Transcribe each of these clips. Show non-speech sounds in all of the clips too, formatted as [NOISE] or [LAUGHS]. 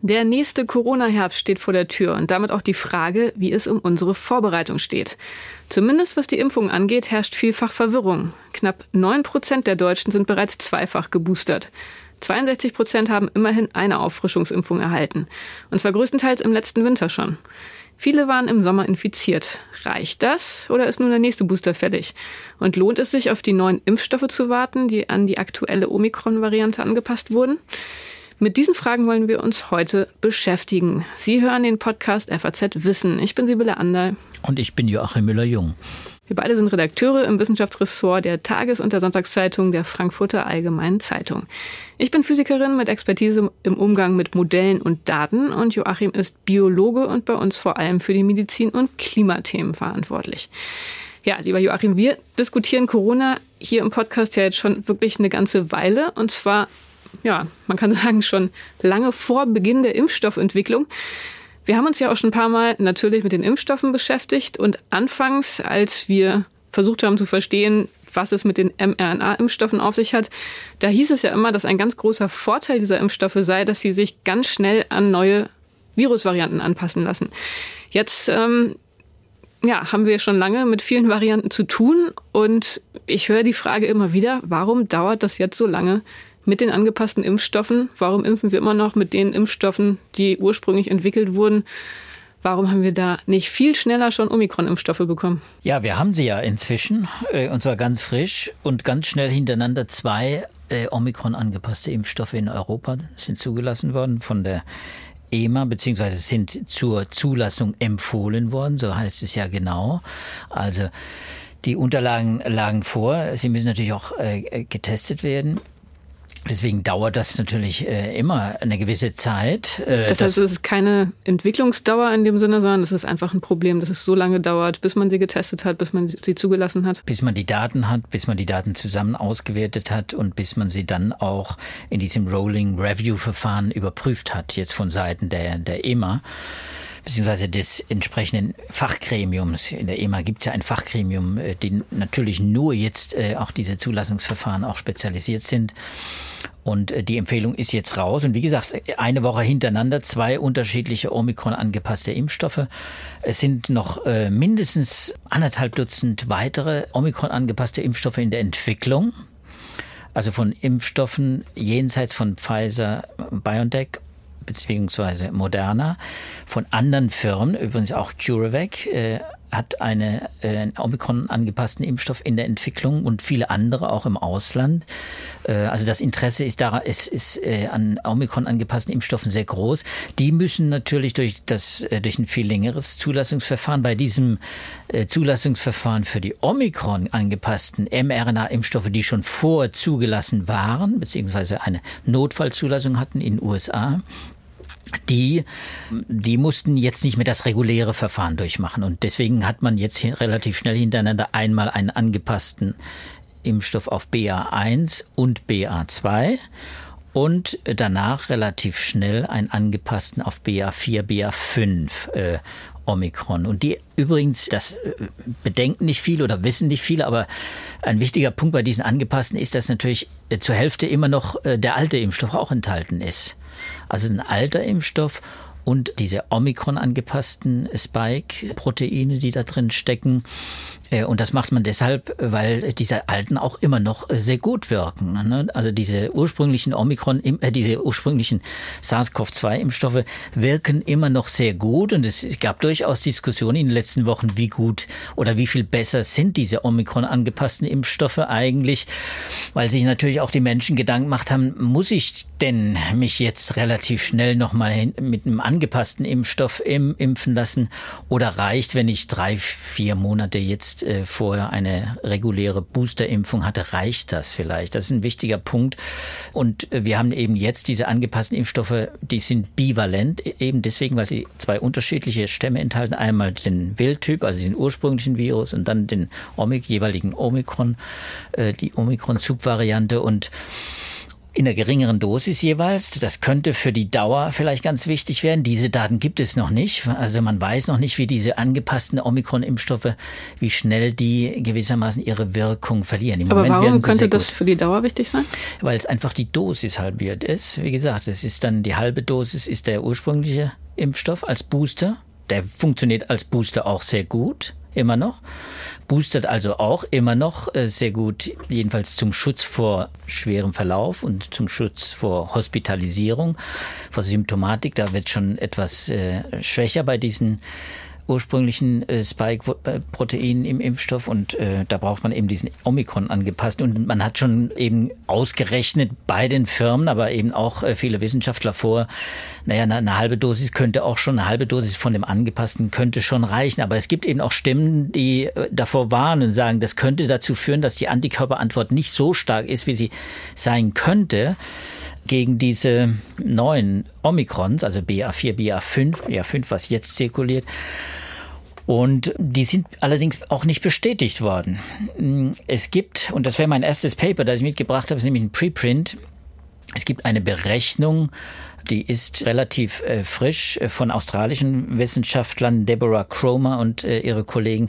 Der nächste Corona-Herbst steht vor der Tür und damit auch die Frage, wie es um unsere Vorbereitung steht. Zumindest was die Impfung angeht, herrscht vielfach Verwirrung. Knapp neun Prozent der Deutschen sind bereits zweifach geboostert. 62 Prozent haben immerhin eine Auffrischungsimpfung erhalten. Und zwar größtenteils im letzten Winter schon. Viele waren im Sommer infiziert. Reicht das oder ist nun der nächste Booster fällig? Und lohnt es sich, auf die neuen Impfstoffe zu warten, die an die aktuelle Omikron-Variante angepasst wurden? Mit diesen Fragen wollen wir uns heute beschäftigen. Sie hören den Podcast FAZ Wissen. Ich bin Sibylle Anderl. Und ich bin Joachim Müller-Jung. Wir beide sind Redakteure im Wissenschaftsressort der Tages- und der Sonntagszeitung der Frankfurter Allgemeinen Zeitung. Ich bin Physikerin mit Expertise im Umgang mit Modellen und Daten und Joachim ist Biologe und bei uns vor allem für die Medizin- und Klimathemen verantwortlich. Ja, lieber Joachim, wir diskutieren Corona hier im Podcast ja jetzt schon wirklich eine ganze Weile und zwar ja, man kann sagen, schon lange vor Beginn der Impfstoffentwicklung. Wir haben uns ja auch schon ein paar Mal natürlich mit den Impfstoffen beschäftigt und anfangs, als wir versucht haben zu verstehen, was es mit den mRNA-Impfstoffen auf sich hat, da hieß es ja immer, dass ein ganz großer Vorteil dieser Impfstoffe sei, dass sie sich ganz schnell an neue Virusvarianten anpassen lassen. Jetzt ähm, ja, haben wir schon lange mit vielen Varianten zu tun und ich höre die Frage immer wieder, warum dauert das jetzt so lange, mit den angepassten Impfstoffen? Warum impfen wir immer noch mit den Impfstoffen, die ursprünglich entwickelt wurden? Warum haben wir da nicht viel schneller schon Omikron-Impfstoffe bekommen? Ja, wir haben sie ja inzwischen, äh, und zwar ganz frisch und ganz schnell hintereinander zwei äh, Omikron angepasste Impfstoffe in Europa sind zugelassen worden von der EMA, beziehungsweise sind zur Zulassung empfohlen worden, so heißt es ja genau. Also die Unterlagen lagen vor. Sie müssen natürlich auch äh, getestet werden. Deswegen dauert das natürlich äh, immer eine gewisse Zeit. Äh, das heißt, es ist keine Entwicklungsdauer in dem Sinne, sondern es ist einfach ein Problem, dass es so lange dauert, bis man sie getestet hat, bis man sie zugelassen hat. Bis man die Daten hat, bis man die Daten zusammen ausgewertet hat und bis man sie dann auch in diesem Rolling Review Verfahren überprüft hat, jetzt von Seiten der, der EMA beziehungsweise des entsprechenden Fachgremiums. In der EMA gibt es ja ein Fachgremium, äh, die natürlich nur jetzt äh, auch diese Zulassungsverfahren auch spezialisiert sind. Und äh, die Empfehlung ist jetzt raus. Und wie gesagt, eine Woche hintereinander zwei unterschiedliche Omikron angepasste Impfstoffe. Es sind noch äh, mindestens anderthalb Dutzend weitere Omikron angepasste Impfstoffe in der Entwicklung. Also von Impfstoffen jenseits von Pfizer, BioNTech beziehungsweise Moderna von anderen Firmen, übrigens auch CureVac, äh, hat eine, äh, einen Omikron angepassten Impfstoff in der Entwicklung und viele andere auch im Ausland. Äh, also das Interesse ist, da, ist, ist äh, an Omikron angepassten Impfstoffen sehr groß. Die müssen natürlich durch, das, äh, durch ein viel längeres Zulassungsverfahren bei diesem äh, Zulassungsverfahren für die Omikron angepassten mRNA-Impfstoffe, die schon vor zugelassen waren, beziehungsweise eine Notfallzulassung hatten in den USA, die, die mussten jetzt nicht mehr das reguläre Verfahren durchmachen. Und deswegen hat man jetzt relativ schnell hintereinander einmal einen angepassten Impfstoff auf BA1 und BA2 und danach relativ schnell einen angepassten auf BA4, BA5 äh, Omikron. Und die übrigens, das äh, bedenken nicht viele oder wissen nicht viele, aber ein wichtiger Punkt bei diesen angepassten ist, dass natürlich äh, zur Hälfte immer noch äh, der alte Impfstoff auch enthalten ist. Also ein alter Impfstoff und diese Omikron angepassten Spike-Proteine, die da drin stecken, und das macht man deshalb, weil diese alten auch immer noch äh, sehr gut wirken. Ne? Also diese ursprünglichen Omikron, äh, diese ursprünglichen SARS-CoV-2-Impfstoffe wirken immer noch sehr gut. Und es gab durchaus Diskussionen in den letzten Wochen, wie gut oder wie viel besser sind diese Omikron angepassten Impfstoffe eigentlich, weil sich natürlich auch die Menschen Gedanken gemacht haben, muss ich denn mich jetzt relativ schnell nochmal mit einem angepassten Impfstoff impfen lassen oder reicht, wenn ich drei, vier Monate jetzt jetzt äh, vorher eine reguläre Boosterimpfung hatte, reicht das vielleicht? Das ist ein wichtiger Punkt. Und äh, wir haben eben jetzt diese angepassten Impfstoffe, die sind bivalent, e-, eben deswegen, weil sie zwei unterschiedliche Stämme enthalten. Einmal den Wildtyp, also den ursprünglichen Virus und dann den Omik, jeweiligen Omikron, äh, die Omikron-Subvariante und in der geringeren Dosis jeweils. Das könnte für die Dauer vielleicht ganz wichtig werden. Diese Daten gibt es noch nicht. Also man weiß noch nicht, wie diese angepassten Omikron-Impfstoffe, wie schnell die gewissermaßen ihre Wirkung verlieren. Im Aber Moment warum könnte das für die Dauer wichtig sein? Weil es einfach die Dosis halbiert ist. Wie gesagt, es ist dann die halbe Dosis ist der ursprüngliche Impfstoff als Booster. Der funktioniert als Booster auch sehr gut immer noch. Boostert also auch immer noch äh, sehr gut, jedenfalls zum Schutz vor schwerem Verlauf und zum Schutz vor Hospitalisierung, vor Symptomatik. Da wird schon etwas äh, schwächer bei diesen ursprünglichen äh, Spike-Protein im Impfstoff und äh, da braucht man eben diesen Omikron angepasst und man hat schon eben ausgerechnet bei den Firmen, aber eben auch äh, viele Wissenschaftler vor, naja, eine, eine halbe Dosis könnte auch schon, eine halbe Dosis von dem angepassten könnte schon reichen, aber es gibt eben auch Stimmen, die äh, davor warnen und sagen, das könnte dazu führen, dass die Antikörperantwort nicht so stark ist, wie sie sein könnte gegen diese neuen Omikrons, also BA4, BA5, BA5, was jetzt zirkuliert. Und die sind allerdings auch nicht bestätigt worden. Es gibt, und das wäre mein erstes Paper, das ich mitgebracht habe, ist nämlich ein Preprint. Es gibt eine Berechnung, die ist relativ äh, frisch äh, von australischen Wissenschaftlern, Deborah Cromer und äh, ihre Kollegen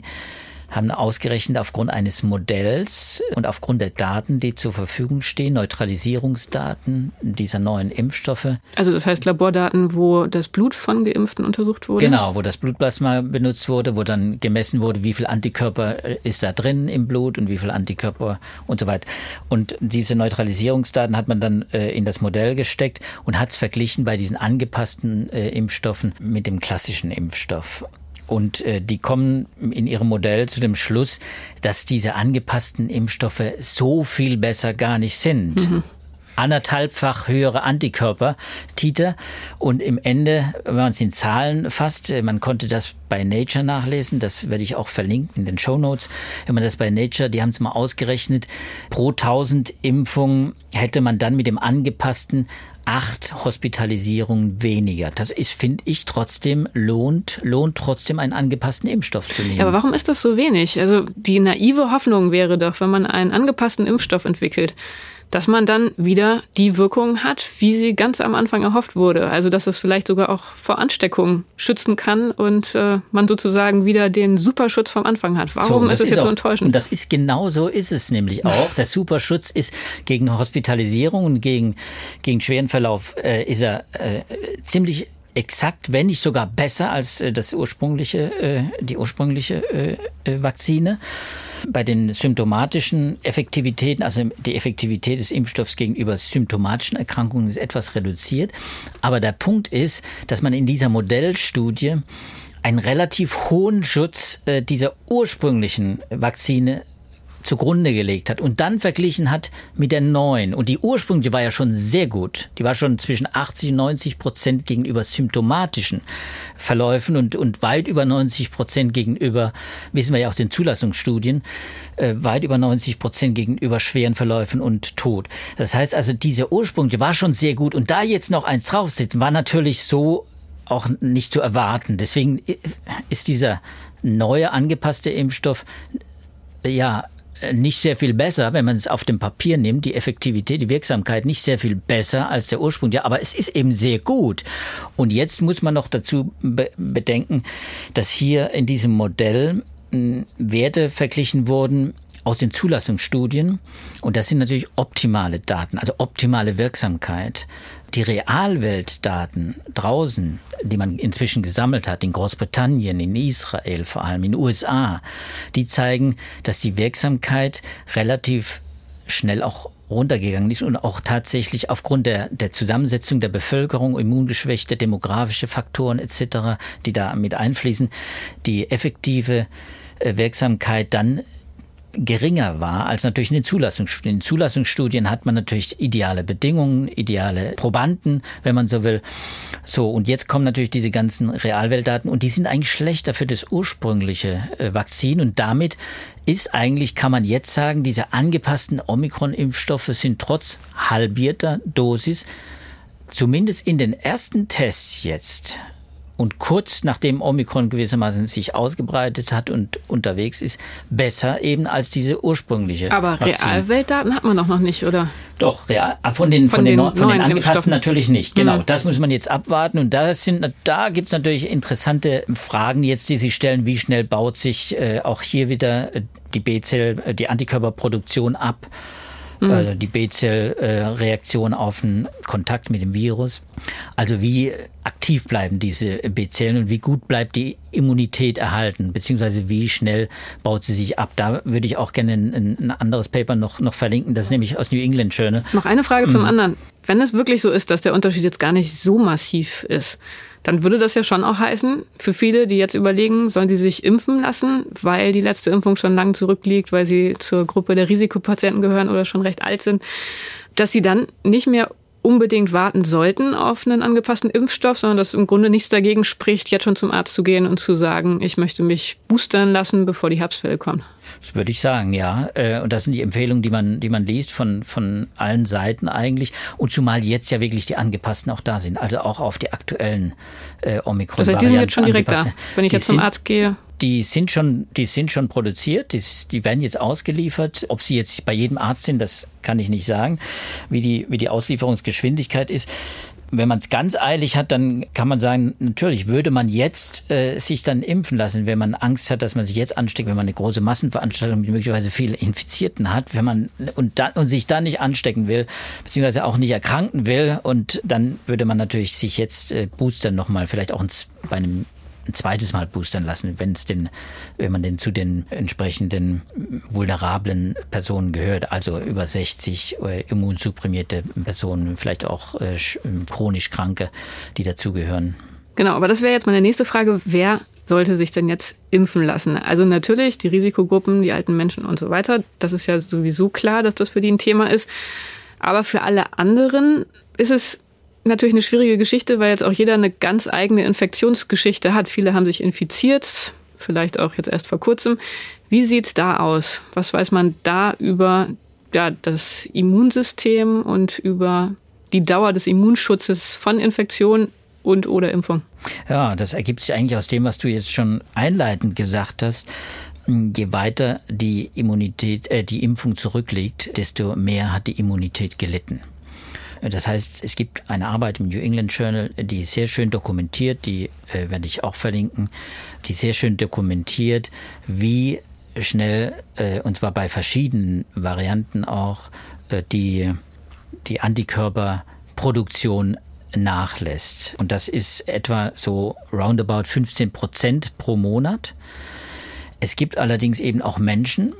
haben ausgerechnet aufgrund eines Modells und aufgrund der Daten, die zur Verfügung stehen, Neutralisierungsdaten dieser neuen Impfstoffe. Also das heißt Labordaten, wo das Blut von Geimpften untersucht wurde? Genau, wo das Blutplasma benutzt wurde, wo dann gemessen wurde, wie viel Antikörper äh, ist da drin im Blut und wie viel Antikörper und so weiter. Und diese Neutralisierungsdaten hat man dann äh, in das Modell gesteckt und hat es verglichen bei diesen angepassten äh, Impfstoffen mit dem klassischen Impfstoff. Und äh, die kommen in ihrem Modell zu dem Schluss, dass diese angepassten Impfstoffe so viel besser gar nicht sind. Mhm anderthalbfach höhere Antikörper, Titer. Und im Ende, wenn man es in Zahlen fasst, äh, man konnte das bei Nature nachlesen, das werde ich auch verlinken in den Show Notes. Wenn man das bei Nature, die haben es mal ausgerechnet, pro 1000 Impfungen hätte man dann mit dem angepassten acht Hospitalisierungen weniger. Das ist, finde ich, trotzdem lohnt, lohnt trotzdem einen angepassten Impfstoff zu nehmen. Ja, aber warum ist das so wenig? Also die naive Hoffnung wäre doch, wenn man einen angepassten Impfstoff entwickelt, dass man dann wieder die Wirkung hat, wie sie ganz am Anfang erhofft wurde. Also dass es vielleicht sogar auch vor Ansteckung schützen kann und äh, man sozusagen wieder den Superschutz vom Anfang hat. Warum so, ist es jetzt auch, so enttäuschend? Und das ist genau so ist es nämlich [LAUGHS] auch. Der Superschutz ist gegen Hospitalisierung und gegen, gegen schweren Verlauf äh, ist er äh, ziemlich exakt, wenn nicht sogar besser als äh, das ursprüngliche, äh, die ursprüngliche äh, äh Vakzine. Bei den symptomatischen Effektivitäten, also die Effektivität des Impfstoffs gegenüber symptomatischen Erkrankungen ist etwas reduziert. Aber der Punkt ist, dass man in dieser Modellstudie einen relativ hohen Schutz äh, dieser ursprünglichen Vakzine zugrunde gelegt hat und dann verglichen hat mit der neuen. Und die ursprüngliche war ja schon sehr gut. Die war schon zwischen 80 und 90 Prozent gegenüber symptomatischen Verläufen und, und weit über 90 Prozent gegenüber, wissen wir ja aus den Zulassungsstudien, äh, weit über 90 Prozent gegenüber schweren Verläufen und Tod. Das heißt also, diese ursprüngliche war schon sehr gut. Und da jetzt noch eins draufsitzen, war natürlich so auch nicht zu erwarten. Deswegen ist dieser neue angepasste Impfstoff ja nicht sehr viel besser, wenn man es auf dem Papier nimmt, die Effektivität, die Wirksamkeit nicht sehr viel besser als der Ursprung. Ja, aber es ist eben sehr gut. Und jetzt muss man noch dazu be bedenken, dass hier in diesem Modell hm, Werte verglichen wurden, aus den Zulassungsstudien. Und das sind natürlich optimale Daten, also optimale Wirksamkeit. Die Realweltdaten draußen, die man inzwischen gesammelt hat, in Großbritannien, in Israel vor allem, in den USA, die zeigen, dass die Wirksamkeit relativ schnell auch runtergegangen ist und auch tatsächlich aufgrund der, der Zusammensetzung der Bevölkerung, immungeschwächte, demografische Faktoren etc., die da mit einfließen, die effektive äh, Wirksamkeit dann geringer war als natürlich in den Zulassungsstudien. In Zulassungsstudien hat man natürlich ideale Bedingungen, ideale Probanden, wenn man so will. So, und jetzt kommen natürlich diese ganzen Realweltdaten und die sind eigentlich schlechter für das ursprüngliche äh, Vakzin und damit ist eigentlich, kann man jetzt sagen, diese angepassten Omikron-Impfstoffe sind trotz halbierter Dosis zumindest in den ersten Tests jetzt und kurz nachdem Omikron gewissermaßen sich ausgebreitet hat und unterwegs ist, besser eben als diese ursprüngliche. Aber Realweltdaten hat man doch noch nicht, oder? Doch, real, ah, von den, von, von den, den, von den angepassten natürlich nicht. Genau, mhm. das muss man jetzt abwarten. Und da, sind, da gibt's natürlich interessante Fragen jetzt, die sich stellen. Wie schnell baut sich äh, auch hier wieder äh, die B-Zell, äh, die Antikörperproduktion ab? mhm. also die B-Zell-Reaktion auf einen Kontakt mit dem Virus. Also wie aktiv bleiben diese B-Zellen und wie gut bleibt die Immunität erhalten, beziehungsweise wie schnell baut sie sich ab. Da würde ich auch gerne ein, ein anderes Paper noch, noch verlinken, das ist nämlich aus New England Journal. Noch eine Frage mhm. zum anderen. Wenn es wirklich so ist, dass der Unterschied jetzt gar nicht so massiv ist, dann würde das ja schon auch heißen, für viele, die jetzt überlegen, sollen sie sich impfen lassen, weil die letzte Impfung schon lang zurückliegt, weil sie zur Gruppe der Risikopatienten gehören oder schon recht alt sind, dass sie dann nicht mehr unbedingt warten sollten auf einen angepassten Impfstoff, sondern dass im Grunde nichts dagegen spricht, jetzt schon zum Arzt zu gehen und zu sagen, ich möchte mich boostern lassen, bevor die Herbstfälle kommen. Das würde ich sagen, ja. Äh, und das sind die Empfehlungen, die man, die man liest von, von allen Seiten eigentlich. Und zumal jetzt ja wirklich die angepassten auch da sind. Also auch auf die aktuellen äh, omikron Das heißt, die sind jetzt schon direkt da. Wenn ich die jetzt zum Arzt gehe. Die sind schon, die sind schon produziert, die, die werden jetzt ausgeliefert. Ob sie jetzt bei jedem Arzt sind, das kann ich nicht sagen, wie die, wie die Auslieferungsgeschwindigkeit ist. Wenn man es ganz eilig hat, dann kann man sagen, natürlich würde man jetzt äh, sich dann impfen lassen, wenn man Angst hat, dass man sich jetzt ansteckt, wenn man eine große Massenveranstaltung mit möglicherweise viele Infizierten hat, wenn man und dann und sich dann nicht anstecken will, beziehungsweise auch nicht erkranken will, und dann würde man natürlich sich jetzt äh, boostern nochmal, vielleicht auch ins, bei einem ein zweites Mal boostern lassen, wenn es denn, wenn man denn zu den entsprechenden vulnerablen Personen gehört, also über 60 äh, immunsupprimierte Personen, vielleicht auch äh, chronisch Kranke, die dazugehören. Genau, aber das wäre jetzt meine nächste Frage. Wer sollte sich denn jetzt impfen lassen? Also natürlich die Risikogruppen, die alten Menschen und so weiter. Das ist ja sowieso klar, dass das für die ein Thema ist. Aber für alle anderen ist es natürlich eine schwierige Geschichte, weil jetzt auch jeder eine ganz eigene Infektionsgeschichte hat. Viele haben sich infiziert, vielleicht auch jetzt erst vor kurzem. Wie sieht's da aus? Was weiß man da über ja, das Immunsystem und über die Dauer des Immunschutzes von Infektion und oder Impfung? Ja, das ergibt sich eigentlich aus dem, was du jetzt schon einleitend gesagt hast. Je weiter die Immunität, äh, die Impfung zurückliegt, desto mehr hat die Immunität gelitten. Das heißt, es gibt eine Arbeit im New England Journal, die sehr schön dokumentiert, die äh, werde ich auch verlinken, die sehr schön dokumentiert, wie schnell, äh, und zwar bei verschiedenen Varianten auch, äh, die, die Antikörperproduktion nachlässt. Und das ist etwa so roundabout 15 Prozent pro Monat. Es gibt allerdings eben auch Menschen,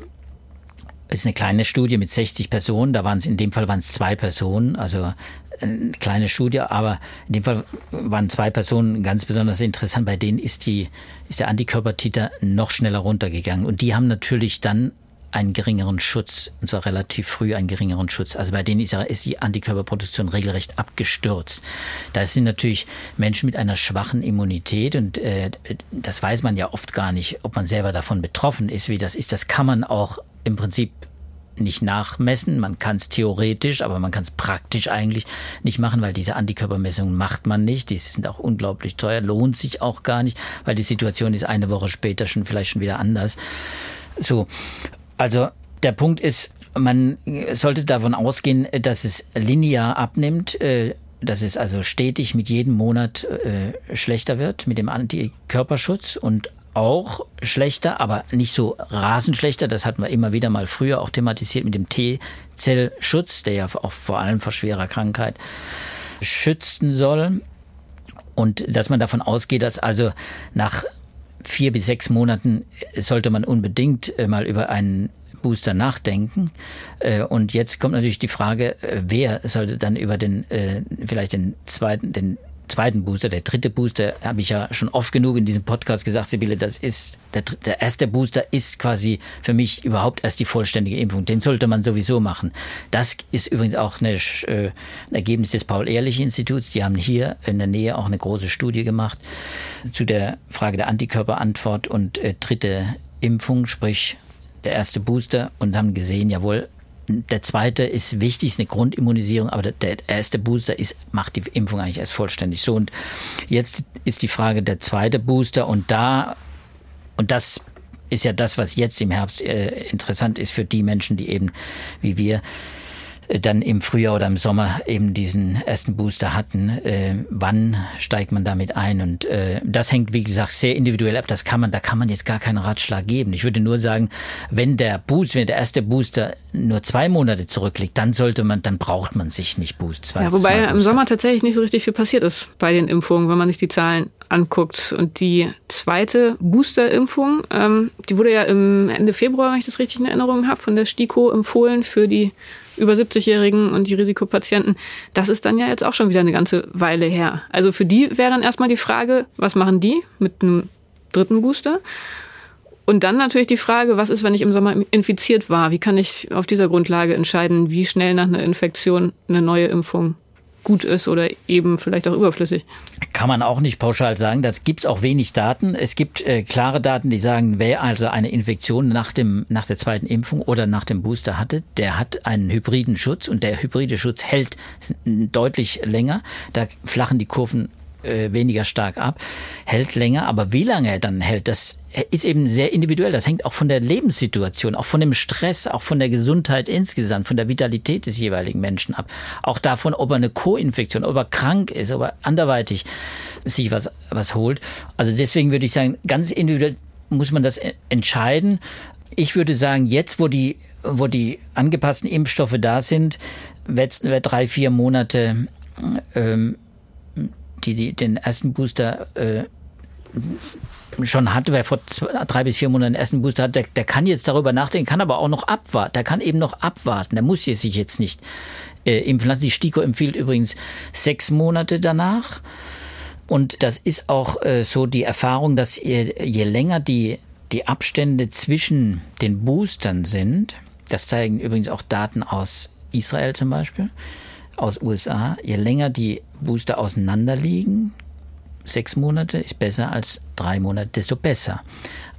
ist eine kleine Studie mit 60 Personen. Da waren es in dem Fall waren es zwei Personen, also eine kleine Studie, aber in dem Fall waren zwei Personen ganz besonders interessant. Bei denen ist die ist der Antikörpertiter noch schneller runtergegangen und die haben natürlich dann einen geringeren Schutz, und zwar relativ früh einen geringeren Schutz. Also bei denen ist, die Antikörperproduktion regelrecht abgestürzt. Da sind natürlich Menschen mit einer schwachen Immunität und äh, das weiß man ja oft gar nicht, ob man selber davon betroffen ist, wie das ist. Das kann man auch im Prinzip nicht nachmessen. Man kann es theoretisch, aber man kann es praktisch eigentlich nicht machen, weil diese Antikörpermessungen macht man nicht. Die sind auch unglaublich teuer, lohnt sich auch gar nicht, weil die Situation ist eine Woche später schon vielleicht schon wieder anders. So, also der Punkt ist, man sollte davon ausgehen, dass es linear abnimmt. Äh, dass es also stetig mit jedem Monat äh, schlechter wird mit dem Antikörperschutz und auch schlechter, aber nicht so rasend schlechter. Das hatten wir immer wieder mal früher auch thematisiert mit dem T-Zellschutz, der ja auch vor allem vor schwerer Krankheit schützen soll. Und dass man davon ausgeht, dass also nach vier bis sechs Monaten sollte man unbedingt äh, mal über einen Booster nachdenken. Äh, und jetzt kommt natürlich die Frage, äh, wer sollte dann über den, vielleicht den zweiten, den zweiten Booster, der dritte Booster, habe ich ja schon oft genug in diesem Podcast gesagt, Sibylle, das ist, der, der erste Booster ist quasi für mich überhaupt erst die vollständige Impfung. Den sollte man sowieso machen. Das ist übrigens auch eine, äh, ein Ergebnis des Paul-Ehrlich-Instituts. Die haben hier in der Nähe auch eine große Studie gemacht zu der Frage der Antikörperantwort und äh, dritte Impfung, sprich der erste Booster und haben gesehen, jawohl, der zweite ist wichtig, ist eine Grundimmunisierung, aber der, erste Booster ist, macht die Impfung eigentlich erst vollständig. So, und jetzt ist die Frage der zweite Booster und da, und das ist ja das, was jetzt im Herbst äh, interessant ist für die Menschen, die eben wie wir dann im Frühjahr oder im Sommer eben diesen ersten Booster hatten. Äh, wann steigt man damit ein? Und äh, das hängt, wie gesagt, sehr individuell ab. Das kann man, da kann man jetzt gar keinen Ratschlag geben. Ich würde nur sagen, wenn der Boost, wenn der erste Booster nur zwei Monate zurückliegt, dann sollte man, dann braucht man sich nicht Boost. Ja, wobei im Sommer tatsächlich nicht so richtig viel passiert ist bei den Impfungen, wenn man sich die Zahlen anguckt. Und die zweite Booster-Impfung, ähm, die wurde ja im Ende Februar, wenn ich das richtig in Erinnerung habe, von der STIKO empfohlen für die über 70-Jährigen und die Risikopatienten, das ist dann ja jetzt auch schon wieder eine ganze Weile her. Also für die wäre dann erstmal die Frage, was machen die mit einem dritten Booster? Und dann natürlich die Frage, was ist, wenn ich im Sommer infiziert war? Wie kann ich auf dieser Grundlage entscheiden, wie schnell nach einer Infektion eine neue Impfung gut ist oder eben vielleicht auch überflüssig. Kann man auch nicht pauschal sagen. Da gibt es auch wenig Daten. Es gibt äh, klare Daten, die sagen, wer also eine Infektion nach, dem, nach der zweiten Impfung oder nach dem Booster hatte, der hat einen hybriden Schutz und der hybride Schutz hält deutlich länger. Da flachen die Kurven äh, weniger stark ab, hält länger, aber wie lange er dann hält, das ist eben sehr individuell. Das hängt auch von der Lebenssituation, auch von dem Stress, auch von der Gesundheit insgesamt, von der Vitalität des jeweiligen Menschen ab. Auch davon, ob er eine Co-Infektion, ob er krank ist, ob er anderweitig sich was, was holt. Also deswegen würde ich sagen, ganz individuell muss man das entscheiden. Ich würde sagen, jetzt, wo die, wo die angepassten Impfstoffe da sind, wird drei, vier Monate ähm, die, die den ersten Booster äh, schon hatte, wer vor zwei, drei bis vier Monaten den ersten Booster hat, der, der kann jetzt darüber nachdenken, kann aber auch noch abwarten. Der kann eben noch abwarten. Der muss sich jetzt nicht äh, impfen lassen. Die STIKO empfiehlt übrigens sechs Monate danach. Und das ist auch äh, so die Erfahrung, dass je, je länger die, die Abstände zwischen den Boostern sind, das zeigen übrigens auch Daten aus Israel zum Beispiel, aus USA, je länger die Booster auseinander liegen, sechs Monate ist besser als drei Monate, desto besser.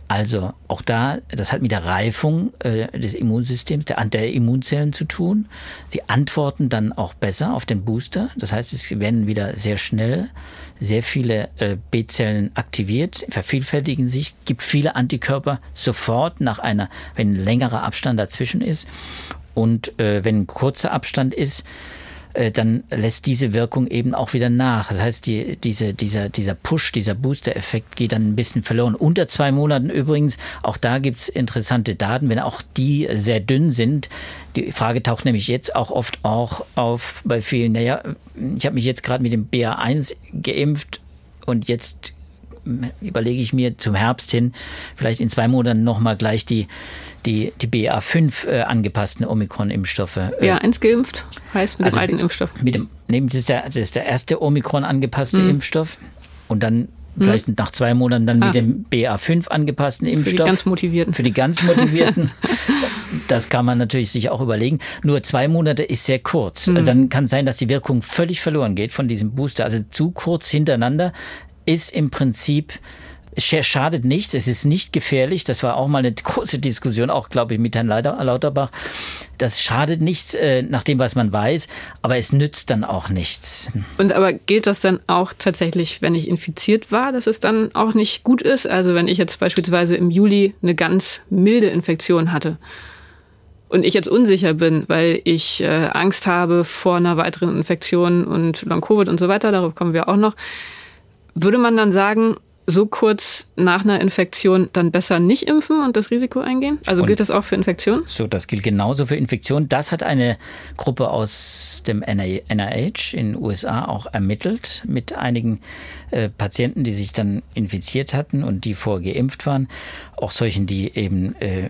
Also auch da, das hat mit der Reifung äh, des Immunsystems, der, der Immunzellen zu tun. Sie antworten dann auch besser auf den Booster. Das heißt, es werden wieder sehr schnell sehr viele äh, B-Zellen aktiviert, vervielfältigen sich, gibt viele Antikörper sofort nach einer, wenn ein längerer Abstand dazwischen ist. Und äh, wenn ein kurzer Abstand ist, äh, dann lässt diese Wirkung eben auch wieder nach. Das heißt, die, diese, dieser, dieser Push, dieser Booster-Effekt geht dann ein bisschen verloren. Unter zwei Monaten übrigens, auch da gibt's interessante Daten, wenn auch die sehr dünn sind. Die Frage taucht nämlich jetzt auch oft auch auf bei vielen, naja, ich habe mich jetzt gerade mit dem BA1 geimpft und jetzt überlege ich mir zum Herbst hin, vielleicht in zwei Monaten nochmal gleich die, die, die BA5 äh, angepassten Omikron-Impfstoffe. Äh, BA1 geimpft heißt mit also dem alten Impfstoff. Mit dem, nee, das, ist der, das ist der erste Omikron angepasste mhm. Impfstoff. Und dann vielleicht mhm. nach zwei Monaten dann ah. mit dem BA5 angepassten Impfstoff. Für die ganz Motivierten. Für die ganz Motivierten. [LAUGHS] das kann man natürlich sich auch überlegen. Nur zwei Monate ist sehr kurz. Mhm. Dann kann sein, dass die Wirkung völlig verloren geht von diesem Booster. Also zu kurz hintereinander ist im Prinzip schadet nichts, es ist nicht gefährlich. Das war auch mal eine [LAUGHS] große Diskussion, auch glaube ich mit Herrn Lauterbach. Das schadet nichts äh, nach dem, was man weiß, aber es nützt dann auch nichts. Und aber gilt das dann auch tatsächlich, wenn ich infiziert war, dass es dann auch nicht gut ist? Also wenn ich jetzt beispielsweise im Juli eine ganz milde Infektion hatte und ich jetzt unsicher bin, weil ich äh, Angst habe vor einer weiteren Infektion und Long-Covid und so weiter, darauf kommen wir auch noch würde man dann sagen, so kurz nach einer Infektion dann besser nicht impfen und das Risiko eingehen? Also und gilt das auch für Infektionen? So, das gilt genauso für Infektionen. Das hat eine Gruppe aus dem NIH in den USA auch ermittelt mit einigen äh, Patienten, die sich dann infiziert hatten und die vorher geimpft waren. Auch solchen, die eben äh,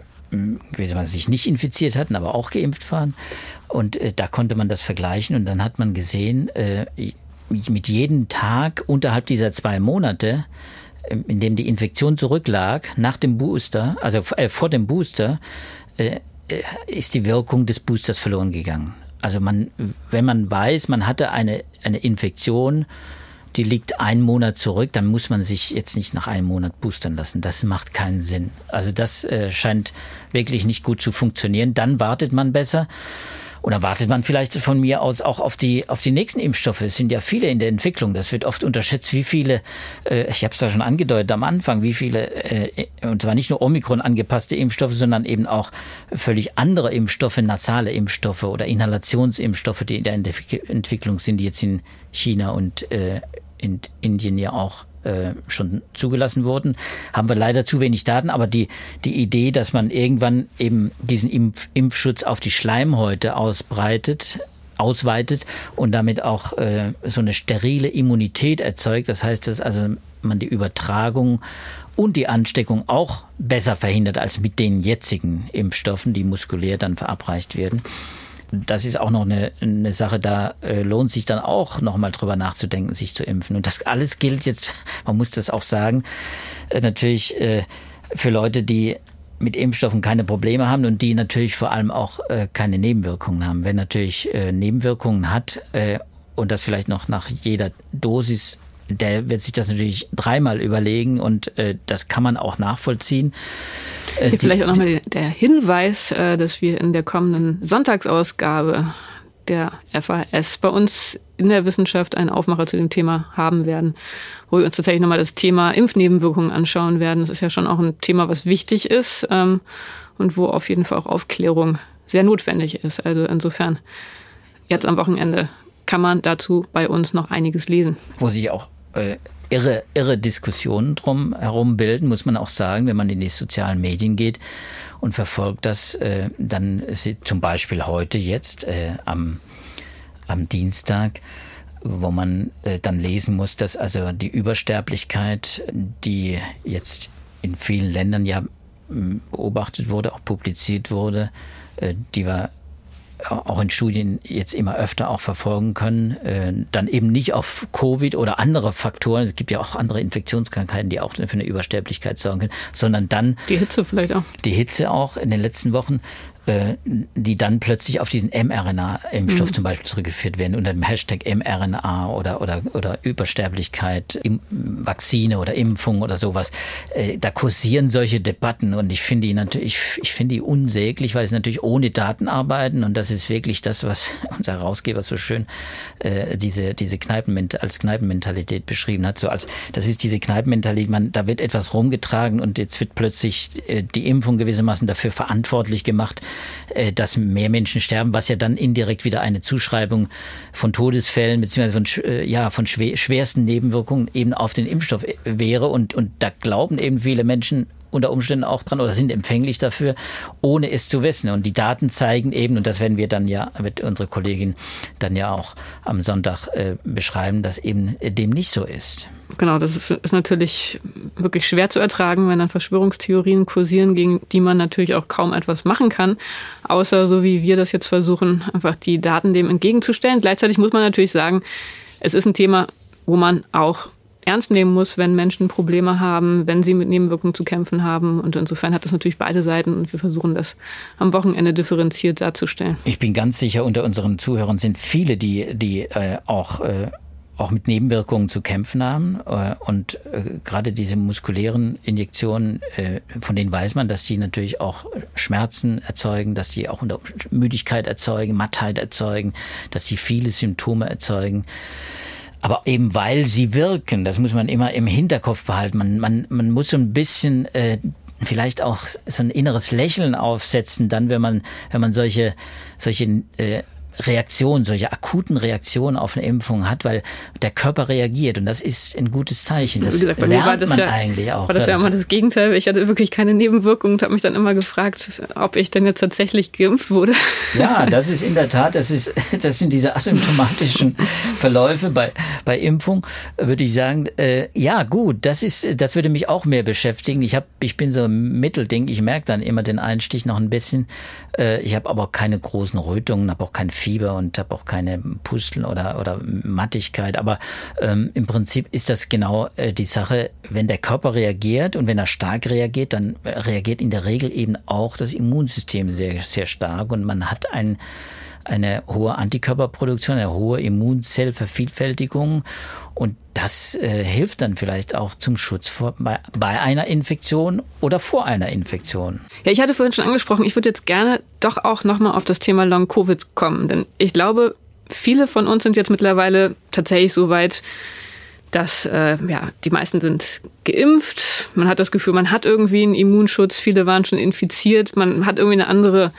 gewissermaßen sich nicht infiziert hatten, aber auch geimpft waren. Und äh, da konnte man das vergleichen und dann hat man gesehen, äh, mit jedem Tag unterhalb dieser zwei Monate, ähm, in dem die Infektion zurücklag, nach dem Booster, also äh, vor dem Booster, äh, äh, ist die Wirkung des Boosters verloren gegangen. Also man, wenn man weiß, man hatte eine, eine Infektion die liegt einen Monat zurück, dann muss man sich jetzt nicht nach einem Monat boostern lassen. Das macht keinen Sinn. Also das äh, scheint wirklich nicht gut zu funktionieren. Dann wartet man besser. Und dann wartet man vielleicht von mir aus auch auf die, auf die nächsten Impfstoffe. Es sind ja viele in der Entwicklung. Das wird oft unterschätzt, wie viele, äh, ich habe es ja schon angedeutet am Anfang, wie viele, äh, und zwar nicht nur Omikron angepasste Impfstoffe, sondern eben auch völlig andere Impfstoffe, nasale Impfstoffe oder Inhalationsimpfstoffe, die in der Entwicklung sind, die jetzt in China und äh, in Indien ja auch äh, schon zugelassen wurden, haben wir leider zu wenig Daten. Aber die, die Idee, dass man irgendwann eben diesen Impf Impfschutz auf die Schleimhäute ausbreitet, ausweitet und damit auch äh, so eine sterile Immunität erzeugt. Das heißt, dass also man die Übertragung und die Ansteckung auch besser verhindert als mit den jetzigen Impfstoffen, die muskulär dann verabreicht werden das ist auch noch eine, eine Sache, da äh, lohnt sich dann auch nochmal drüber nachzudenken, sich zu impfen. Und das alles gilt jetzt, [LAUGHS] man muss das auch sagen, äh, natürlich äh, für Leute, die mit Impfstoffen keine Probleme haben und die natürlich vor allem auch keine Nebenwirkungen haben. Wer natürlich Nebenwirkungen hat und das vielleicht noch nach jeder Dosis der wird sich das natürlich dreimal überlegen und äh, das kann man auch nachvollziehen. Äh, Hier vielleicht auch nochmal der Hinweis, äh, dass wir in der kommenden Sonntagsausgabe der FAS bei uns in der Wissenschaft einen Aufmacher zu dem Thema haben werden, wo wir uns tatsächlich nochmal das Thema Impfnebenwirkungen anschauen werden. Das ist ja schon auch ein Thema, was wichtig ist ähm, und wo auf jeden Fall auch Aufklärung sehr notwendig ist. Also insofern jetzt am Wochenende kann man dazu bei uns noch einiges lesen. Wo sich auch äh, irre, irre Diskussionen drum herum bilden, muss man auch sagen, wenn man in die sozialen Medien geht und verfolgt das, äh, dann zum Beispiel heute jetzt äh, am, am Dienstag, wo man äh, dann lesen muss, dass also die Übersterblichkeit, die jetzt in vielen Ländern ja beobachtet wurde, auch publiziert wurde, äh, die war auch in Studien jetzt immer öfter auch verfolgen können, äh, dann eben nicht auf Covid oder andere Faktoren, es gibt ja auch andere Infektionskrankheiten, die auch für eine Übersterblichkeit sorgen können, sondern dann die Hitze vielleicht auch. Die Hitze auch in den letzten Wochen, die dann plötzlich auf diesen mRNA-Impfstoff mhm. zum Beispiel zurückgeführt werden unter dem Hashtag mRNA oder, oder, oder Übersterblichkeit, Im, Vakzine oder Impfung oder sowas. Äh, da kursieren solche Debatten und ich finde die natürlich, ich finde die unsäglich, weil sie natürlich ohne Daten arbeiten und das ist wirklich das, was [LAUGHS] unser Herausgeber so schön äh, diese, diese Kneipenment als Kneipenmentalität beschrieben hat. So als, das ist diese Kneipenmentalität, man, da wird etwas rumgetragen und jetzt wird plötzlich äh, die Impfung gewissermaßen dafür verantwortlich gemacht, äh, dass mehr Menschen sterben, was ja dann indirekt wieder eine Zuschreibung von Todesfällen beziehungsweise von, äh, ja, von schwersten Nebenwirkungen eben auf den Impfstoff äh, wäre. Und, und da glauben eben viele Menschen unter Umständen auch dran oder sind empfänglich dafür, ohne es zu wissen. Und die Daten zeigen eben, und das werden wir dann ja, wird unsere Kollegin dann ja auch am Sonntag äh, beschreiben, dass eben dem nicht so ist. Genau, das ist, ist natürlich wirklich schwer zu ertragen, wenn dann Verschwörungstheorien kursieren, gegen die man natürlich auch kaum etwas machen kann, außer so wie wir das jetzt versuchen, einfach die Daten dem entgegenzustellen. Gleichzeitig muss man natürlich sagen, es ist ein Thema, wo man auch ernst nehmen muss, wenn Menschen Probleme haben, wenn sie mit Nebenwirkungen zu kämpfen haben. Und insofern hat das natürlich beide Seiten und wir versuchen das am Wochenende differenziert darzustellen. Ich bin ganz sicher, unter unseren Zuhörern sind viele, die, die äh, auch äh, auch mit Nebenwirkungen zu kämpfen haben. Äh, und äh, gerade diese muskulären Injektionen, äh, von denen weiß man, dass die natürlich auch Schmerzen erzeugen, dass die auch Müdigkeit erzeugen, Mattheit erzeugen, dass sie viele Symptome erzeugen. Aber eben weil sie wirken, das muss man immer im Hinterkopf behalten. Man, man, man muss so ein bisschen äh, vielleicht auch so ein inneres Lächeln aufsetzen, dann wenn man, wenn man solche, solche äh, Reaktionen, solche akuten Reaktionen auf eine Impfung hat, weil der Körper reagiert und das ist ein gutes Zeichen. Das Wie gesagt, bei lernt mir war das man ja, eigentlich auch. War das ja immer das Gegenteil. Ich hatte wirklich keine Nebenwirkungen und habe mich dann immer gefragt, ob ich denn jetzt tatsächlich geimpft wurde. Ja, [LAUGHS] das ist in der Tat, das ist, [LAUGHS] das sind diese asymptomatischen Verläufe bei, bei Impfung, würde ich sagen. Äh, ja, gut, das ist, das würde mich auch mehr beschäftigen. Ich habe, ich bin so ein Mittelding. Ich merke dann immer den Einstich noch ein bisschen. Äh, ich habe aber keine großen Rötungen, habe auch kein Fieber und habe auch keine Pusteln oder, oder Mattigkeit. Aber ähm, im Prinzip ist das genau äh, die Sache, wenn der Körper reagiert und wenn er stark reagiert, dann reagiert in der Regel eben auch das Immunsystem sehr, sehr stark und man hat ein eine hohe Antikörperproduktion, eine hohe Immunzellvervielfältigung und das äh, hilft dann vielleicht auch zum Schutz vor, bei, bei einer Infektion oder vor einer Infektion. Ja, ich hatte vorhin schon angesprochen, ich würde jetzt gerne doch auch nochmal auf das Thema Long-Covid kommen, denn ich glaube, viele von uns sind jetzt mittlerweile tatsächlich so weit, dass äh, ja, die meisten sind geimpft. Man hat das Gefühl, man hat irgendwie einen Immunschutz. Viele waren schon infiziert. Man hat irgendwie eine andere,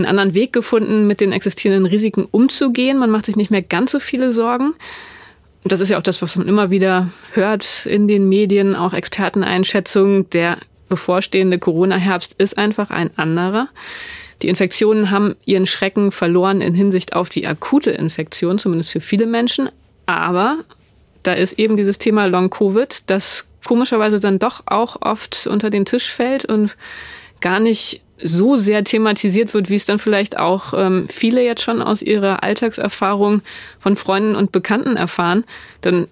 einen anderen Weg gefunden, mit den existierenden Risiken umzugehen. Man macht sich nicht mehr ganz so viele Sorgen. Das ist ja auch das, was man immer wieder hört in den Medien, auch Experteneinschätzungen. Der bevorstehende Corona-Herbst ist einfach ein anderer. Die Infektionen haben ihren Schrecken verloren in Hinsicht auf die akute Infektion, zumindest für viele Menschen. Aber da ist eben dieses Thema Long-Covid, das komischerweise dann doch auch oft unter den Tisch fällt und gar nicht so sehr thematisiert wird, wie es dann vielleicht auch ähm, viele jetzt schon aus ihrer Alltagserfahrung von Freunden und Bekannten erfahren. Denn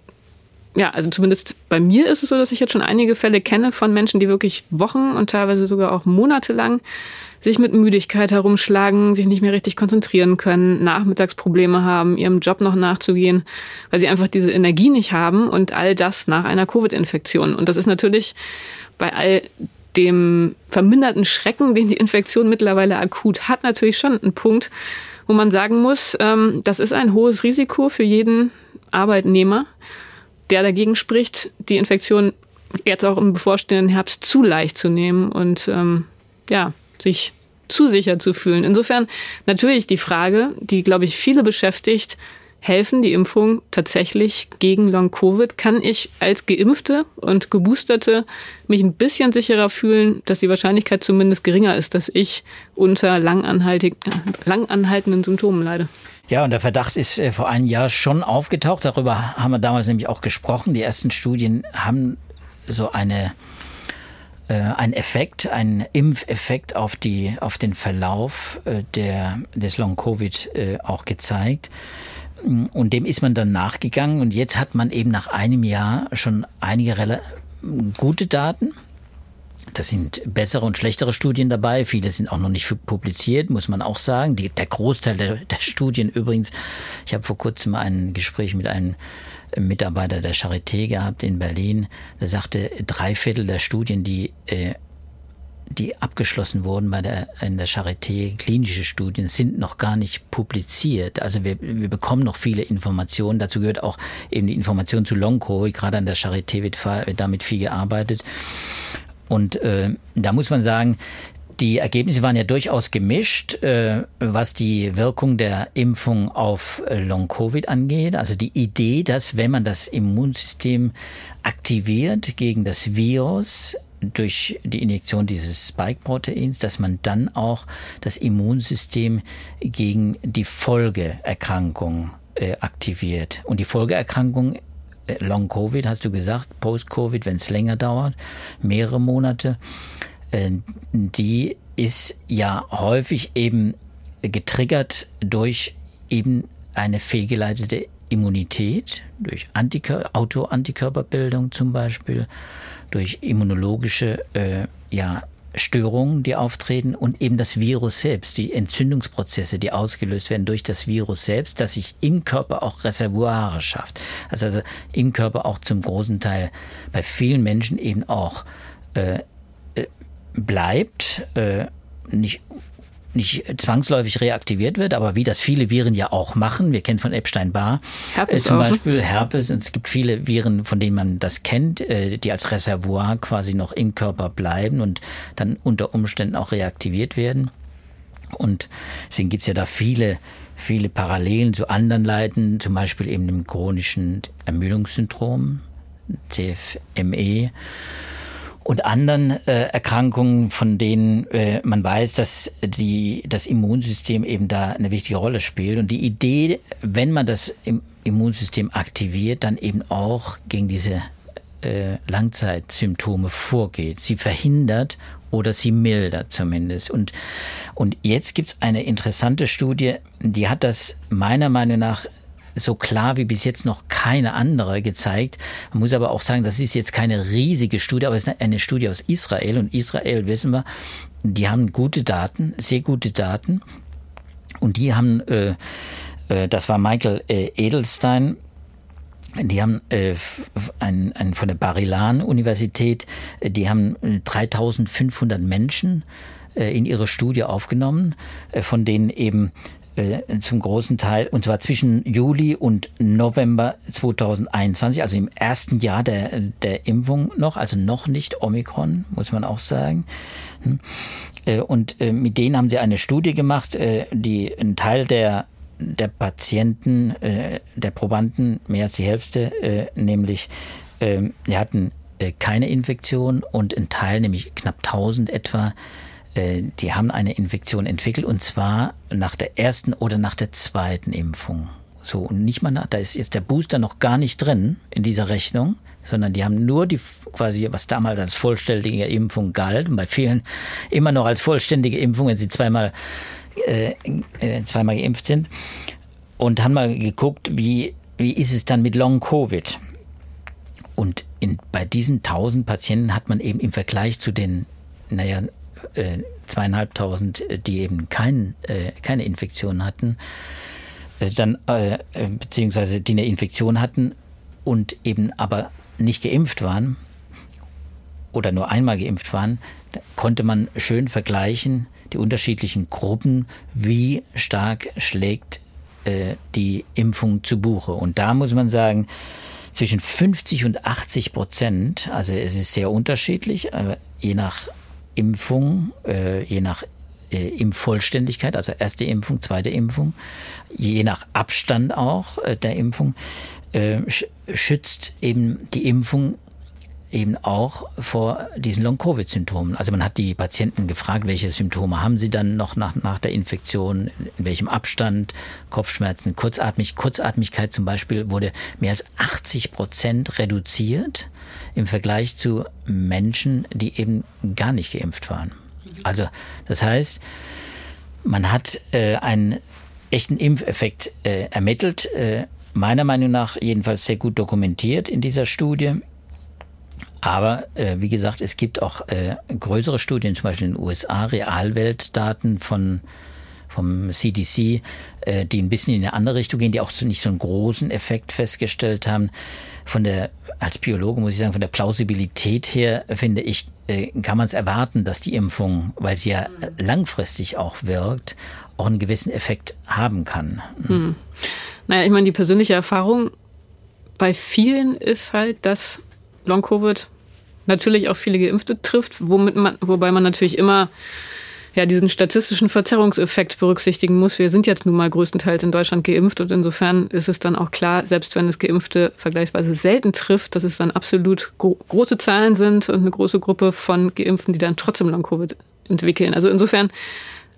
ja, also zumindest bei mir ist es so, dass ich jetzt schon einige Fälle kenne von Menschen, die wirklich Wochen und teilweise sogar auch monatelang sich mit Müdigkeit herumschlagen, sich nicht mehr richtig konzentrieren können, Nachmittagsprobleme haben, ihrem Job noch nachzugehen, weil sie einfach diese Energie nicht haben und all das nach einer Covid-Infektion. Und das ist natürlich bei all dem verminderten Schrecken, den die Infektion mittlerweile akut hat, natürlich schon ein Punkt, wo man sagen muss, ähm, das ist ein hohes Risiko für jeden Arbeitnehmer, der dagegen spricht, die Infektion jetzt auch im bevorstehenden Herbst zu leicht zu nehmen und ähm, ja, sich zu sicher zu fühlen. Insofern natürlich die Frage, die, glaube ich, viele beschäftigt, helfen die Impfungen tatsächlich gegen Long-Covid? Kann ich als Geimpfte und Geboosterte mich ein bisschen sicherer fühlen, dass die Wahrscheinlichkeit zumindest geringer ist, dass ich unter langanhaltenden Symptomen leide? Ja, und der Verdacht ist äh, vor einem Jahr schon aufgetaucht. Darüber haben wir damals nämlich auch gesprochen. Die ersten Studien haben so eine äh, ein Effekt, ein Impfeffekt auf die auf den Verlauf äh, der des Long Covid auch gezeigt. Und dem ist man dann nachgegangen und jetzt hat man eben nach einem Jahr schon einige gute Daten. Das sind bessere und schlechtere Studien dabei. Viele sind auch noch nicht publiziert, muss man auch sagen. Die, der Großteil der, der Studien übrigens. Ich habe vor kurzem ein Gespräch mit einem Mitarbeiter der Charité gehabt in Berlin. Der sagte, drei Viertel der Studien, die äh, die abgeschlossen wurden bei der, in der Charité, klinische Studien, sind noch gar nicht publiziert. Also wir, wir bekommen noch viele Informationen. Dazu gehört auch eben die Information zu Long-Covid. Gerade an der Charité wird, wird damit viel gearbeitet. Und äh, da muss man sagen, die Ergebnisse waren ja durchaus gemischt, äh, was die Wirkung der Impfung auf äh, Long-Covid angeht. Also die Idee, dass wenn man das Immunsystem aktiviert gegen das Virus, durch die Injektion dieses Spike-Proteins, dass man dann auch das Immunsystem gegen die Folgeerkrankung äh, aktiviert. Und die Folgeerkrankung äh, Long-Covid, hast du gesagt, Post-Covid, wenn es länger dauert, mehrere Monate, äh, die ist ja häufig eben getriggert durch eben eine fehlgeleitete Immunität, durch Antikör Autoantikörperbildung zum Beispiel, durch immunologische äh, ja, Störungen, die auftreten und eben das Virus selbst, die Entzündungsprozesse, die ausgelöst werden durch das Virus selbst, das sich im Körper auch Reservoire schafft. Also, also im Körper auch zum großen Teil bei vielen Menschen eben auch äh, bleibt, äh, nicht nicht zwangsläufig reaktiviert wird, aber wie das viele Viren ja auch machen. Wir kennen von Epstein-Barr äh, zum auch. Beispiel Herpes. Und es gibt viele Viren, von denen man das kennt, äh, die als Reservoir quasi noch im Körper bleiben und dann unter Umständen auch reaktiviert werden. Und deswegen gibt's ja da viele, viele Parallelen zu anderen Leiden, zum Beispiel eben dem chronischen Ermüdungssyndrom, CFME und anderen äh, Erkrankungen, von denen äh, man weiß, dass die, das Immunsystem eben da eine wichtige Rolle spielt. Und die Idee, wenn man das im Immunsystem aktiviert, dann eben auch gegen diese äh, Langzeitsymptome vorgeht. Sie verhindert oder sie mildert zumindest. Und, und jetzt gibt's eine interessante Studie, die hat das meiner Meinung nach so klar wie bis jetzt noch keine andere gezeigt. Man muss aber auch sagen, das ist jetzt keine riesige Studie, aber es ist eine Studie aus Israel und Israel wissen wir, die haben gute Daten, sehr gute Daten. Und die haben, äh, äh, das war Michael äh, Edelstein, die haben äh, ein, ein, von der Barilan-Universität, äh, die haben 3500 Menschen äh, in ihre Studie aufgenommen, von denen eben zum großen Teil, und zwar zwischen Juli und November 2021, also im ersten Jahr der, der Impfung noch, also noch nicht Omikron, muss man auch sagen. Hm. Und mit denen haben sie eine Studie gemacht, die ein Teil der der Patienten, der Probanden, mehr als die Hälfte, nämlich, ähm, die hatten keine Infektion und ein Teil, nämlich knapp 1000 etwa, äh, die haben eine Infektion entwickelt und zwar nach der ersten oder nach der zweiten Impfung. So, und nicht mal nach, da ist jetzt der Booster noch gar nicht drin in dieser Rechnung, sondern die haben nur die quasi, was damals als vollständige Impfung galt und bei vielen immer noch als vollständige Impfung, wenn sie zweimal, äh, äh, zweimal geimpft sind und haben mal geguckt, wie, wie ist es dann mit Long Covid? Und in, bei diesen 1000 Patienten hat man eben im Vergleich zu den, naja, äh, zweieinhalbtausend, äh, die eben kein, äh, keine Infektion hatten, äh, dann äh, äh, beziehungsweise die eine Infektion hatten und eben aber nicht geimpft waren oder nur einmal geimpft waren, konnte man schön vergleichen, die unterschiedlichen Gruppen, wie stark schlägt die Impfung zu Buche. Und da muss man sagen, zwischen 50 und 80 Prozent, also es ist sehr unterschiedlich, je nach Impfung, äh, je nach äh, Impfvollständigkeit, also erste Impfung, zweite Impfung, je nach Abstand auch äh, der Impfung, äh, schützt eben die Impfung eben auch vor diesen Long-Covid-Symptomen. Also man hat die Patienten gefragt, welche Symptome haben sie dann noch nach, nach der Infektion, in welchem Abstand, Kopfschmerzen, Kurzatmig, Kurzatmigkeit zum Beispiel wurde mehr als 80 Prozent reduziert im Vergleich zu Menschen, die eben gar nicht geimpft waren. Also das heißt, man hat äh, einen echten Impfeffekt äh, ermittelt, äh, meiner Meinung nach jedenfalls sehr gut dokumentiert in dieser Studie. Aber äh, wie gesagt, es gibt auch äh, größere Studien, zum Beispiel in den USA, Realweltdaten von vom CDC, äh, die ein bisschen in eine andere Richtung gehen, die auch so nicht so einen großen Effekt festgestellt haben. Von der als Biologe muss ich sagen, von der Plausibilität her finde ich, äh, kann man es erwarten, dass die Impfung, weil sie ja langfristig auch wirkt, auch einen gewissen Effekt haben kann. Hm. Naja, ich meine, die persönliche Erfahrung bei vielen ist halt, dass Long-Covid natürlich auch viele Geimpfte trifft, womit man, wobei man natürlich immer ja, diesen statistischen Verzerrungseffekt berücksichtigen muss. Wir sind jetzt nun mal größtenteils in Deutschland geimpft und insofern ist es dann auch klar, selbst wenn es Geimpfte vergleichsweise selten trifft, dass es dann absolut gro große Zahlen sind und eine große Gruppe von Geimpften, die dann trotzdem Long-Covid entwickeln. Also insofern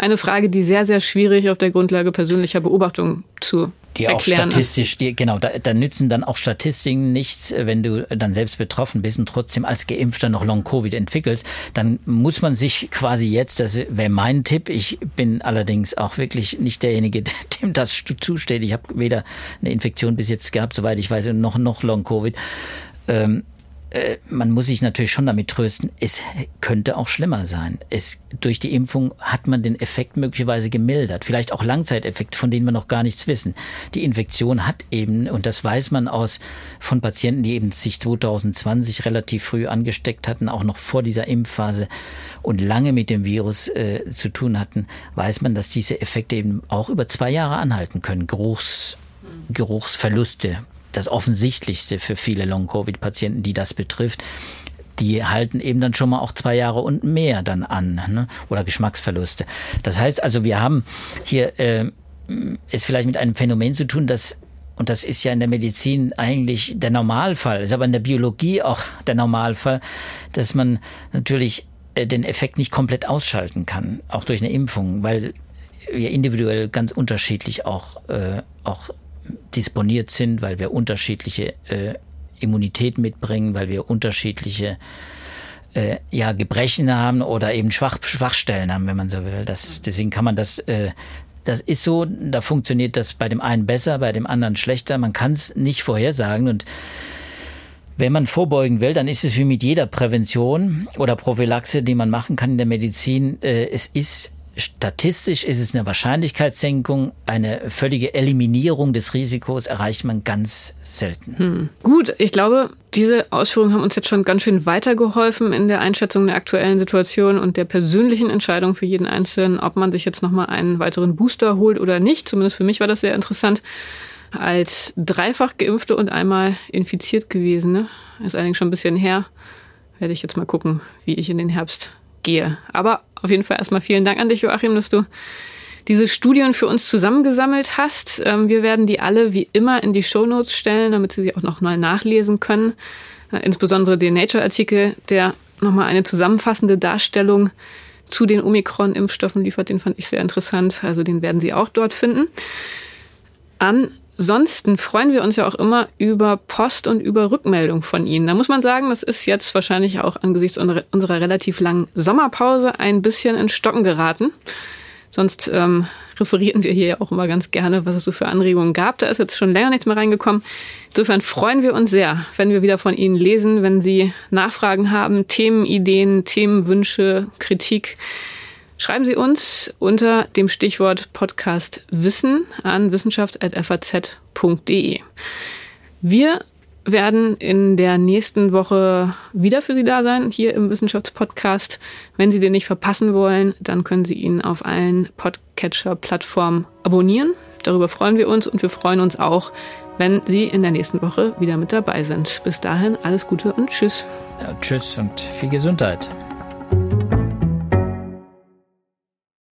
eine Frage, die sehr, sehr schwierig auf der Grundlage persönlicher Beobachtung zu die auch statistisch, die, genau, da, da nützen dann auch Statistiken nichts, wenn du dann selbst betroffen bist und trotzdem als Geimpfter noch Long-Covid entwickelst, dann muss man sich quasi jetzt, das wäre mein Tipp, ich bin allerdings auch wirklich nicht derjenige, [LAUGHS] dem das zusteht, ich habe weder eine Infektion bis jetzt gehabt, soweit ich weiß, noch, noch Long-Covid, ähm, äh, man muss sich natürlich schon damit trösten, es könnte auch schlimmer sein. Es, durch die Impfung hat man den Effekt möglicherweise gemildert, vielleicht auch Langzeiteffekte, von denen wir noch gar nichts wissen. Die Infektion hat eben, und das weiß man aus von Patienten, die eben sich 2020 relativ früh angesteckt hatten, auch noch vor dieser Impfphase und lange mit dem Virus äh, zu tun hatten, weiß man, dass diese Effekte eben auch über zwei Jahre anhalten können. Geruchs, Geruchsverluste das Offensichtlichste für viele Long-Covid-Patienten, die das betrifft. Die halten eben dann schon mal auch zwei Jahre und mehr dann an ne? oder Geschmacksverluste. Das heißt also, wir haben hier äh, es vielleicht mit einem Phänomen zu tun, das und das ist ja in der Medizin eigentlich der Normalfall, ist aber in der Biologie auch der Normalfall, dass man natürlich äh, den Effekt nicht komplett ausschalten kann, auch durch eine Impfung, weil wir individuell ganz unterschiedlich auch, äh, auch disponiert sind, weil wir unterschiedliche äh, Immunität mitbringen, weil wir unterschiedliche äh, ja, Gebrechen haben oder eben Schwach, Schwachstellen haben, wenn man so will. Das, deswegen kann man das, äh, das ist so, da funktioniert das bei dem einen besser, bei dem anderen schlechter. Man kann es nicht vorhersagen und wenn man vorbeugen will, dann ist es wie mit jeder Prävention oder Prophylaxe, die man machen kann in der Medizin. Äh, es ist statistisch ist es eine Wahrscheinlichkeitssenkung. Eine völlige Eliminierung des Risikos erreicht man ganz selten. Hm. Gut, ich glaube, diese Ausführungen haben uns jetzt schon ganz schön weitergeholfen in der Einschätzung der aktuellen Situation und der persönlichen Entscheidung für jeden Einzelnen, ob man sich jetzt nochmal einen weiteren Booster holt oder nicht. Zumindest für mich war das sehr interessant. Als dreifach geimpfte und einmal infiziert gewesen, ist allerdings schon ein bisschen her, werde ich jetzt mal gucken, wie ich in den Herbst gehe. Aber auf jeden Fall erstmal vielen Dank an dich, Joachim, dass du diese Studien für uns zusammengesammelt hast. Ähm, wir werden die alle wie immer in die Shownotes stellen, damit Sie sie auch noch mal nachlesen können. Äh, insbesondere den Nature-Artikel, der nochmal eine zusammenfassende Darstellung zu den Omikron-Impfstoffen liefert. Den fand ich sehr interessant. Also den werden Sie auch dort finden. Ansonsten freuen wir uns ja auch immer über Post und über Rückmeldung von Ihnen. Da muss man sagen, das ist jetzt wahrscheinlich auch angesichts unserer relativ langen Sommerpause ein bisschen in Stocken geraten. Sonst ähm, referierten wir hier ja auch immer ganz gerne, was es so für Anregungen gab. Da ist jetzt schon länger nichts mehr reingekommen. Insofern freuen wir uns sehr, wenn wir wieder von Ihnen lesen, wenn Sie Nachfragen haben, Themenideen, Themenwünsche, Kritik. Schreiben Sie uns unter dem Stichwort Podcast Wissen an wissenschaft.faz.de. Wir werden in der nächsten Woche wieder für Sie da sein, hier im Wissenschaftspodcast. Wenn Sie den nicht verpassen wollen, dann können Sie ihn auf allen Podcatcher-Plattformen abonnieren. Darüber freuen wir uns und wir freuen uns auch, wenn Sie in der nächsten Woche wieder mit dabei sind. Bis dahin alles Gute und Tschüss. Ja, tschüss und viel Gesundheit.